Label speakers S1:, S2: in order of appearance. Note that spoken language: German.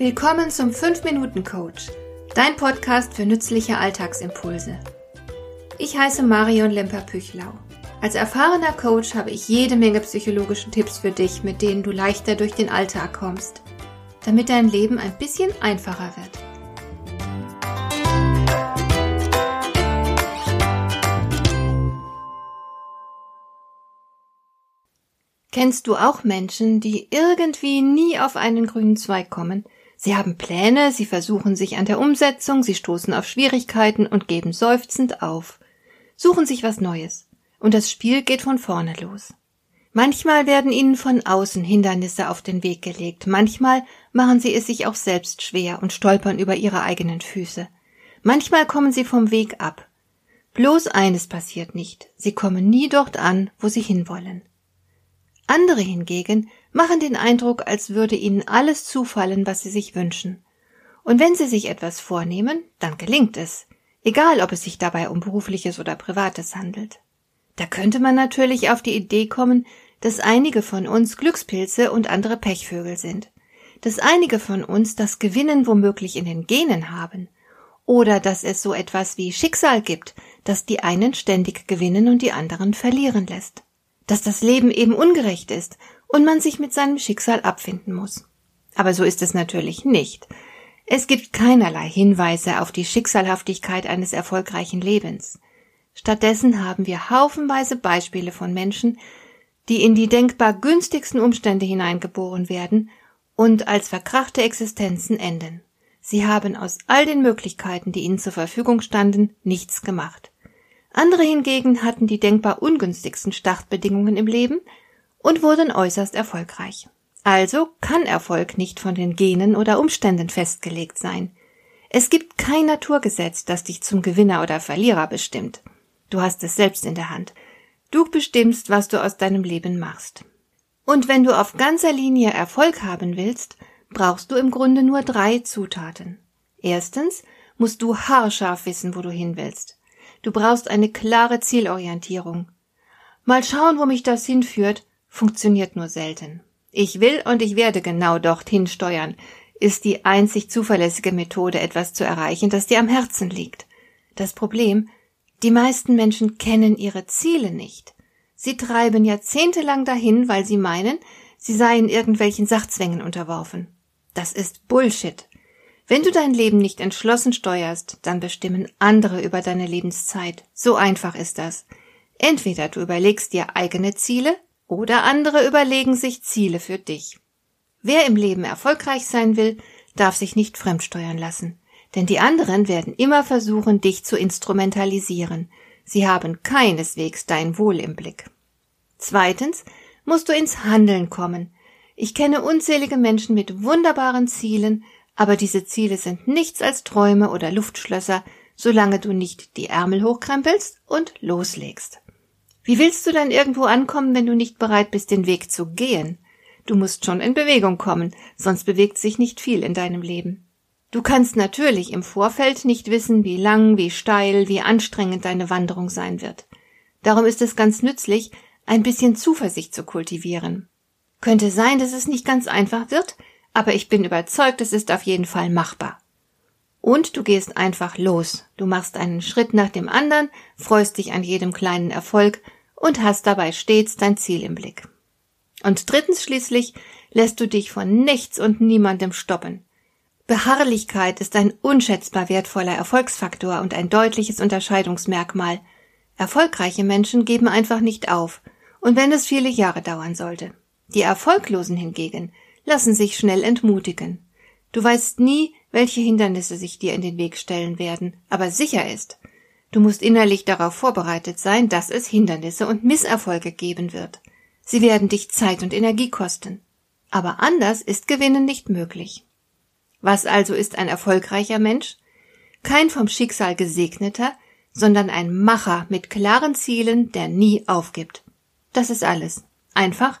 S1: Willkommen zum 5-Minuten-Coach, dein Podcast für nützliche Alltagsimpulse. Ich heiße Marion Lemper-Püchlau. Als erfahrener Coach habe ich jede Menge psychologische Tipps für dich, mit denen du leichter durch den Alltag kommst, damit dein Leben ein bisschen einfacher wird. Kennst du auch Menschen, die irgendwie nie auf einen grünen Zweig kommen, Sie haben Pläne, sie versuchen sich an der Umsetzung, sie stoßen auf Schwierigkeiten und geben seufzend auf, suchen sich was Neues, und das Spiel geht von vorne los. Manchmal werden ihnen von außen Hindernisse auf den Weg gelegt, manchmal machen sie es sich auch selbst schwer und stolpern über ihre eigenen Füße. Manchmal kommen sie vom Weg ab. Bloß eines passiert nicht, sie kommen nie dort an, wo sie hinwollen. Andere hingegen machen den Eindruck, als würde ihnen alles zufallen, was sie sich wünschen. Und wenn sie sich etwas vornehmen, dann gelingt es, egal ob es sich dabei um berufliches oder privates handelt. Da könnte man natürlich auf die Idee kommen, dass einige von uns Glückspilze und andere Pechvögel sind, dass einige von uns das Gewinnen womöglich in den Genen haben, oder dass es so etwas wie Schicksal gibt, das die einen ständig gewinnen und die anderen verlieren lässt dass das Leben eben ungerecht ist und man sich mit seinem Schicksal abfinden muss. Aber so ist es natürlich nicht. Es gibt keinerlei Hinweise auf die Schicksalhaftigkeit eines erfolgreichen Lebens. Stattdessen haben wir haufenweise Beispiele von Menschen, die in die denkbar günstigsten Umstände hineingeboren werden und als verkrachte Existenzen enden. Sie haben aus all den Möglichkeiten, die ihnen zur Verfügung standen, nichts gemacht. Andere hingegen hatten die denkbar ungünstigsten Startbedingungen im Leben und wurden äußerst erfolgreich. Also kann Erfolg nicht von den Genen oder Umständen festgelegt sein. Es gibt kein Naturgesetz, das dich zum Gewinner oder Verlierer bestimmt. Du hast es selbst in der Hand. Du bestimmst, was du aus deinem Leben machst. Und wenn du auf ganzer Linie Erfolg haben willst, brauchst du im Grunde nur drei Zutaten. Erstens musst du haarscharf wissen, wo du hin willst. Du brauchst eine klare Zielorientierung. Mal schauen, wo mich das hinführt, funktioniert nur selten. Ich will und ich werde genau dorthin steuern, ist die einzig zuverlässige Methode, etwas zu erreichen, das dir am Herzen liegt. Das Problem, die meisten Menschen kennen ihre Ziele nicht. Sie treiben jahrzehntelang dahin, weil sie meinen, sie seien irgendwelchen Sachzwängen unterworfen. Das ist Bullshit. Wenn du dein Leben nicht entschlossen steuerst, dann bestimmen andere über deine Lebenszeit. So einfach ist das. Entweder du überlegst dir eigene Ziele oder andere überlegen sich Ziele für dich. Wer im Leben erfolgreich sein will, darf sich nicht fremdsteuern lassen. Denn die anderen werden immer versuchen, dich zu instrumentalisieren. Sie haben keineswegs dein Wohl im Blick. Zweitens musst du ins Handeln kommen. Ich kenne unzählige Menschen mit wunderbaren Zielen, aber diese Ziele sind nichts als Träume oder Luftschlösser, solange du nicht die Ärmel hochkrempelst und loslegst. Wie willst du dann irgendwo ankommen, wenn du nicht bereit bist, den Weg zu gehen? Du musst schon in Bewegung kommen, sonst bewegt sich nicht viel in deinem Leben. Du kannst natürlich im Vorfeld nicht wissen, wie lang, wie steil, wie anstrengend deine Wanderung sein wird. Darum ist es ganz nützlich, ein bisschen Zuversicht zu kultivieren. Könnte sein, dass es nicht ganz einfach wird, aber ich bin überzeugt, es ist auf jeden Fall machbar. Und du gehst einfach los. Du machst einen Schritt nach dem anderen, freust dich an jedem kleinen Erfolg und hast dabei stets dein Ziel im Blick. Und drittens schließlich lässt du dich von nichts und niemandem stoppen. Beharrlichkeit ist ein unschätzbar wertvoller Erfolgsfaktor und ein deutliches Unterscheidungsmerkmal. Erfolgreiche Menschen geben einfach nicht auf, und wenn es viele Jahre dauern sollte. Die Erfolglosen hingegen lassen sich schnell entmutigen. Du weißt nie, welche Hindernisse sich dir in den Weg stellen werden, aber sicher ist, du musst innerlich darauf vorbereitet sein, dass es Hindernisse und Misserfolge geben wird. Sie werden dich Zeit und Energie kosten. Aber anders ist Gewinnen nicht möglich. Was also ist ein erfolgreicher Mensch? Kein vom Schicksal gesegneter, sondern ein Macher mit klaren Zielen, der nie aufgibt. Das ist alles. Einfach,